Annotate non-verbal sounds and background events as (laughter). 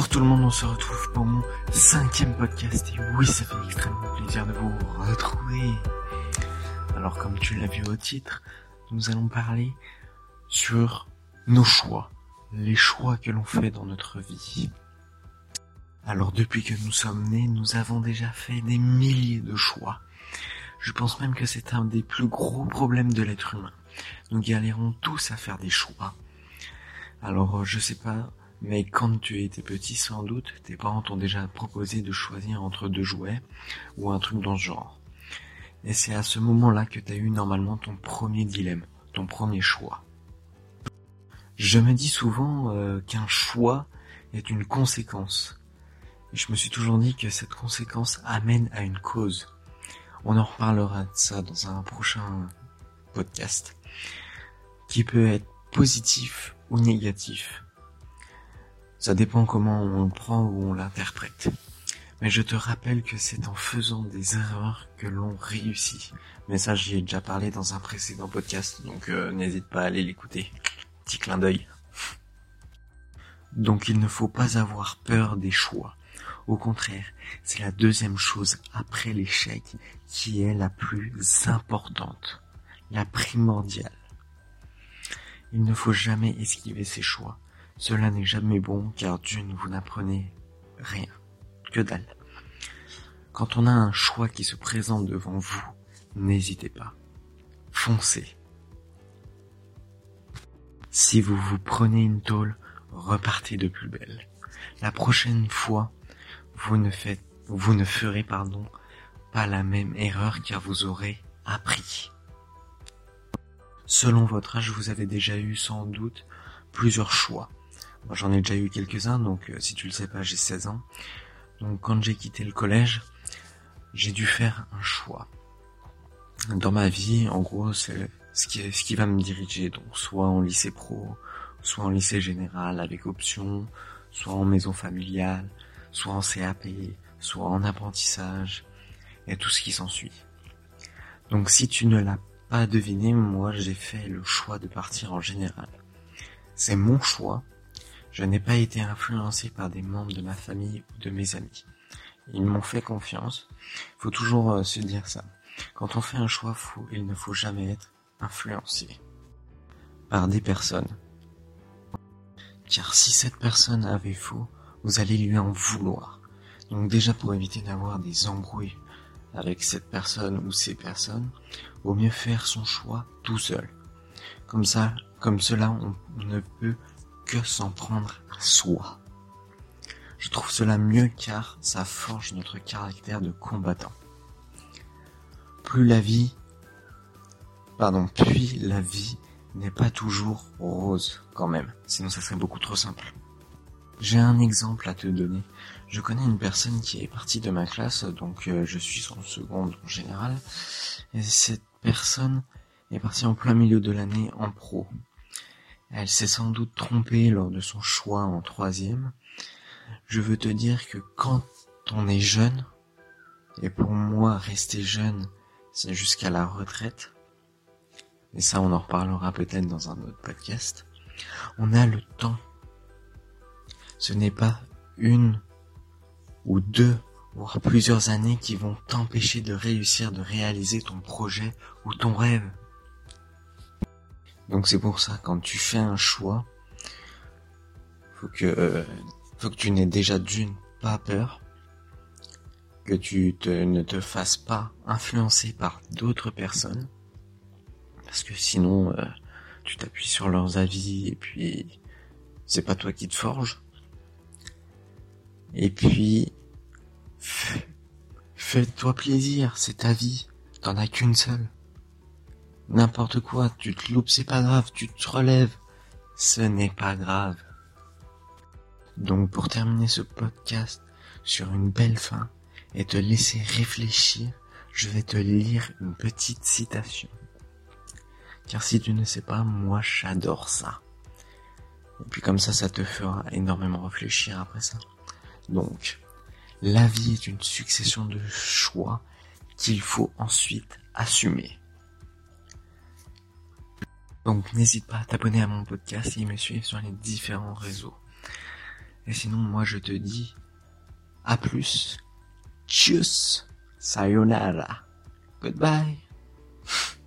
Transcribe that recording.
Bonjour tout le monde, on se retrouve pour mon cinquième podcast et oui, ça fait extrêmement plaisir de vous retrouver. Alors comme tu l'as vu au titre, nous allons parler sur nos choix, les choix que l'on fait dans notre vie. Alors depuis que nous sommes nés, nous avons déjà fait des milliers de choix. Je pense même que c'est un des plus gros problèmes de l'être humain. Nous galérons tous à faire des choix. Alors je sais pas mais quand tu étais petit, sans doute, tes parents t'ont déjà proposé de choisir entre deux jouets ou un truc dans ce genre. Et c'est à ce moment-là que tu as eu normalement ton premier dilemme, ton premier choix. Je me dis souvent euh, qu'un choix est une conséquence. Et je me suis toujours dit que cette conséquence amène à une cause. On en reparlera de ça dans un prochain podcast. Qui peut être positif ou négatif. Ça dépend comment on le prend ou on l'interprète. Mais je te rappelle que c'est en faisant des erreurs que l'on réussit. Mais ça, j'y ai déjà parlé dans un précédent podcast, donc euh, n'hésite pas à aller l'écouter. Petit clin d'œil. Donc il ne faut pas avoir peur des choix. Au contraire, c'est la deuxième chose après l'échec qui est la plus importante, la primordiale. Il ne faut jamais esquiver ses choix. Cela n'est jamais bon car Dieu ne vous n'apprenez rien. Que dalle. Quand on a un choix qui se présente devant vous, n'hésitez pas. Foncez. Si vous vous prenez une tôle, repartez de plus belle. La prochaine fois, vous ne faites, vous ne ferez, pardon, pas la même erreur car vous aurez appris. Selon votre âge, vous avez déjà eu sans doute plusieurs choix. J'en ai déjà eu quelques-uns, donc euh, si tu le sais pas, j'ai 16 ans. Donc quand j'ai quitté le collège, j'ai dû faire un choix. Dans ma vie, en gros, c'est ce qui, ce qui va me diriger. Donc soit en lycée pro, soit en lycée général avec option, soit en maison familiale, soit en CAP, soit en apprentissage, et tout ce qui s'ensuit. Donc si tu ne l'as pas deviné, moi j'ai fait le choix de partir en général. C'est mon choix, je n'ai pas été influencé par des membres de ma famille ou de mes amis. Ils m'ont fait confiance. Il faut toujours euh, se dire ça. Quand on fait un choix fou, il ne faut jamais être influencé par des personnes. Car si cette personne avait faux, vous allez lui en vouloir. Donc déjà pour éviter d'avoir des embrouilles avec cette personne ou ces personnes, vaut mieux faire son choix tout seul. Comme ça, comme cela, on ne peut que s'en prendre à soi. Je trouve cela mieux car ça forge notre caractère de combattant. Plus la vie, pardon, puis la vie n'est pas toujours rose quand même, sinon ça serait beaucoup trop simple. J'ai un exemple à te donner. Je connais une personne qui est partie de ma classe, donc euh, je suis en seconde en général, et cette personne est partie en plein milieu de l'année en pro. Elle s'est sans doute trompée lors de son choix en troisième. Je veux te dire que quand on est jeune, et pour moi rester jeune, c'est jusqu'à la retraite, et ça on en reparlera peut-être dans un autre podcast, on a le temps. Ce n'est pas une ou deux, voire plusieurs années qui vont t'empêcher de réussir de réaliser ton projet ou ton rêve. Donc c'est pour ça, quand tu fais un choix, faut que, euh, faut que tu n'aies déjà d'une pas peur, que tu ne te fasses pas influencer par d'autres personnes, parce que sinon euh, tu t'appuies sur leurs avis et puis c'est pas toi qui te forge. Et puis fais-toi plaisir, c'est ta vie, t'en as qu'une seule. N'importe quoi, tu te loupes, c'est pas grave, tu te relèves. Ce n'est pas grave. Donc pour terminer ce podcast sur une belle fin et te laisser réfléchir, je vais te lire une petite citation. Car si tu ne sais pas, moi j'adore ça. Et puis comme ça, ça te fera énormément réfléchir après ça. Donc, la vie est une succession de choix qu'il faut ensuite assumer. Donc n'hésite pas à t'abonner à mon podcast et me suivre sur les différents réseaux. Et sinon, moi je te dis à plus. Tchuss. Sayonara. Goodbye. (laughs)